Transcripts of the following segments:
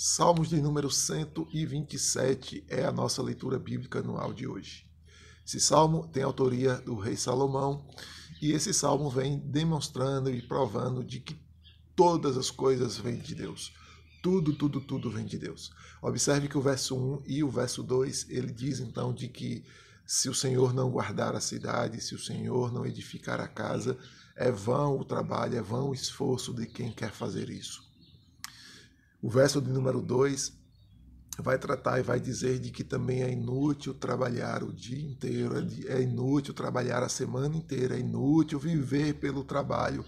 Salmos de número 127 é a nossa leitura bíblica anual de hoje. Esse salmo tem autoria do rei Salomão e esse salmo vem demonstrando e provando de que todas as coisas vêm de Deus. Tudo, tudo, tudo vem de Deus. Observe que o verso 1 e o verso 2, ele diz então de que se o Senhor não guardar a cidade, se o Senhor não edificar a casa, é vão o trabalho, é vão o esforço de quem quer fazer isso. O verso de número 2 vai tratar e vai dizer de que também é inútil trabalhar o dia inteiro, é, é inútil trabalhar a semana inteira, é inútil viver pelo trabalho,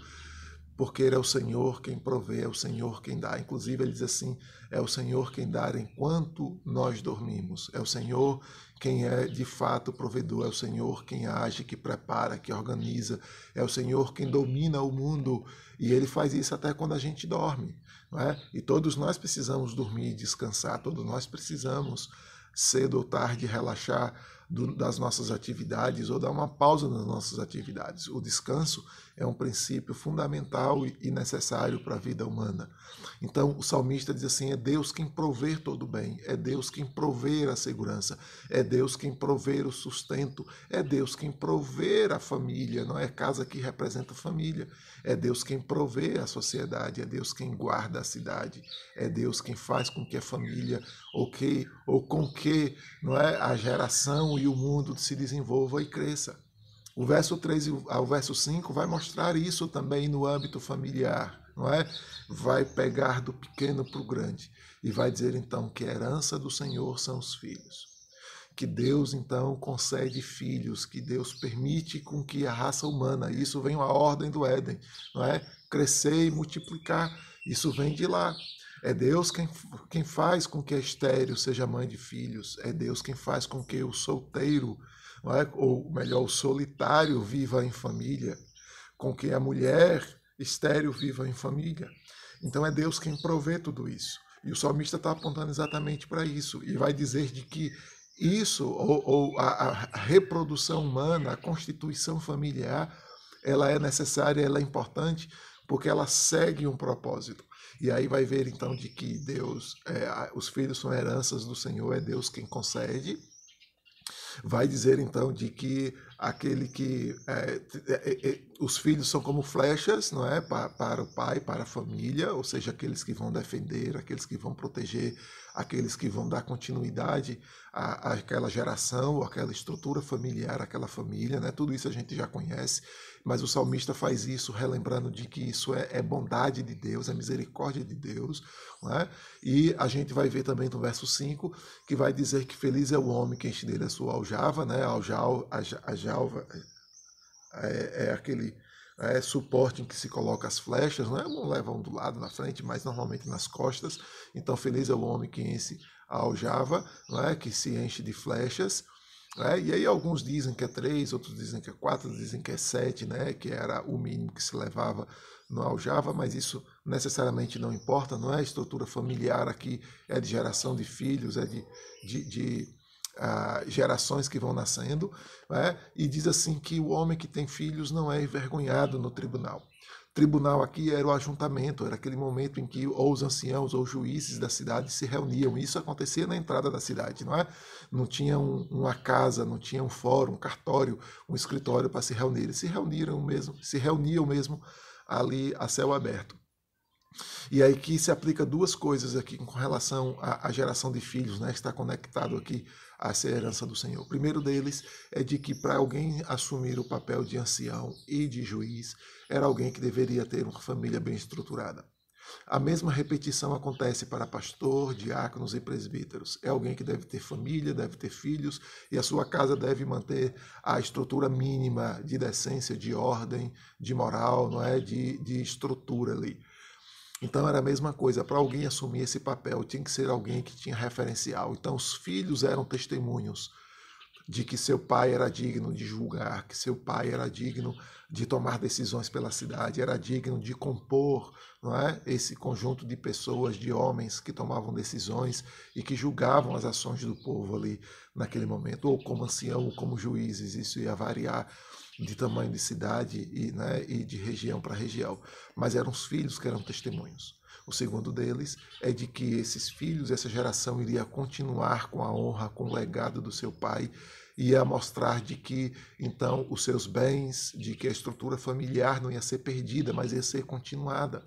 porque é o Senhor quem provê, é o Senhor quem dá. Inclusive, ele diz assim: é o Senhor quem dá enquanto nós dormimos, é o Senhor quem é de fato provedor, é o Senhor quem age, que prepara, que organiza, é o Senhor quem domina o mundo e ele faz isso até quando a gente dorme. Não é? E todos nós precisamos dormir e descansar, todos nós precisamos cedo ou tarde relaxar do, das nossas atividades ou dar uma pausa nas nossas atividades. O descanso é um princípio fundamental e necessário para a vida humana. Então, o salmista diz assim: é Deus quem provê todo o bem, é Deus quem provê a segurança, é Deus quem provê o sustento, é Deus quem provê a família, não é casa que representa família, é Deus quem provê a sociedade, é Deus quem guarda a cidade, é Deus quem faz com que a família ou que ou com que, não é, a geração e o mundo se desenvolva e cresça. O verso 3 ao verso 5 vai mostrar isso também no âmbito familiar, não é? Vai pegar do pequeno para o grande e vai dizer então que a herança do Senhor são os filhos. Que Deus então concede filhos, que Deus permite com que a raça humana, isso vem a ordem do Éden, não é? Crescer e multiplicar, isso vem de lá. É Deus quem, quem faz com que a estéreo seja mãe de filhos. É Deus quem faz com que o solteiro, é? ou melhor, o solitário viva em família. Com que a mulher estéreo viva em família. Então é Deus quem provê tudo isso. E o salmista está apontando exatamente para isso. E vai dizer de que isso, ou, ou a, a reprodução humana, a constituição familiar, ela é necessária, ela é importante, porque ela segue um propósito. E aí vai ver então de que Deus, é, os filhos são heranças do Senhor, é Deus quem concede. Vai dizer então de que aquele que é, é, é, os filhos são como flechas, não é, para, para o pai, para a família, ou seja, aqueles que vão defender, aqueles que vão proteger, aqueles que vão dar continuidade à, àquela geração, àquela estrutura familiar, àquela família, né? Tudo isso a gente já conhece, mas o salmista faz isso relembrando de que isso é, é bondade de Deus, é misericórdia de Deus, né? E a gente vai ver também no verso 5 que vai dizer que feliz é o homem que enche dele a sua aljava, né? A aljava, a, jalva é, é aquele é, suporte em que se coloca as flechas, né? não leva um do lado na frente, mas normalmente nas costas. Então, feliz é o homem que enche a aljava, é? que se enche de flechas. É? E aí alguns dizem que é três, outros dizem que é quatro, dizem que é sete, né? que era o mínimo que se levava no aljava, mas isso necessariamente não importa, não é a estrutura familiar aqui, é de geração de filhos, é de, de, de gerações que vão nascendo, né? e diz assim que o homem que tem filhos não é envergonhado no tribunal. Tribunal aqui era o ajuntamento, era aquele momento em que ou os anciãos ou juízes da cidade se reuniam. Isso acontecia na entrada da cidade, não é? Não tinha um, uma casa, não tinha um fórum, um cartório, um escritório para se reunir. Se reuniram mesmo, se reuniam mesmo ali a céu aberto. E aí que se aplica duas coisas aqui com relação à, à geração de filhos, né? Está conectado aqui a ser herança do Senhor. O primeiro deles é de que para alguém assumir o papel de ancião e de juiz, era alguém que deveria ter uma família bem estruturada. A mesma repetição acontece para pastor, diáconos e presbíteros. É alguém que deve ter família, deve ter filhos e a sua casa deve manter a estrutura mínima de decência, de ordem, de moral, não é, de, de estrutura ali. Então era a mesma coisa, para alguém assumir esse papel tinha que ser alguém que tinha referencial. Então os filhos eram testemunhos de que seu pai era digno de julgar, que seu pai era digno de tomar decisões pela cidade, era digno de compor, não é? Esse conjunto de pessoas, de homens que tomavam decisões e que julgavam as ações do povo ali naquele momento, ou como ancião, ou como juízes, isso ia variar de tamanho de cidade e, né, e de região para região, mas eram os filhos que eram testemunhos. O segundo deles é de que esses filhos, essa geração iria continuar com a honra, com o legado do seu pai, ia mostrar de que então os seus bens, de que a estrutura familiar não ia ser perdida, mas ia ser continuada,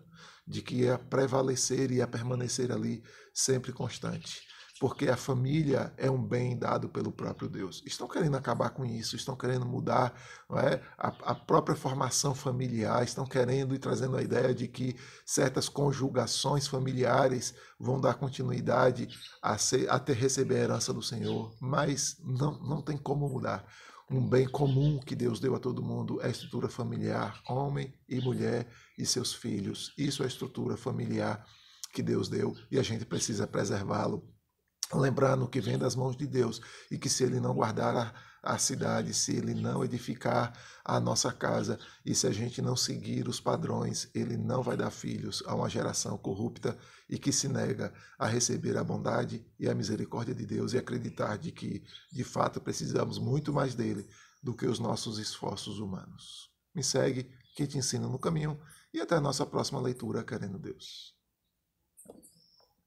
de que ia prevalecer e ia permanecer ali sempre constante porque a família é um bem dado pelo próprio Deus. Estão querendo acabar com isso, estão querendo mudar é? a, a, própria formação familiar, estão querendo e trazendo a ideia de que certas conjugações familiares vão dar continuidade a, ser, a ter receber a herança do Senhor, mas não, não tem como mudar. Um bem comum que Deus deu a todo mundo é a estrutura familiar, homem e mulher e seus filhos. Isso é a estrutura familiar que Deus deu e a gente precisa preservá-lo lembrando que vem das mãos de Deus e que se ele não guardar a, a, cidade, se ele não edificar a nossa casa e se a gente não seguir os padrões, ele não vai dar filhos a uma geração corrupta e que se nega a receber a bondade e a misericórdia de Deus e acreditar de que de fato precisamos muito mais dele do que os nossos esforços humanos. Me segue, que te ensina no caminho e até a nossa próxima leitura, querendo Deus.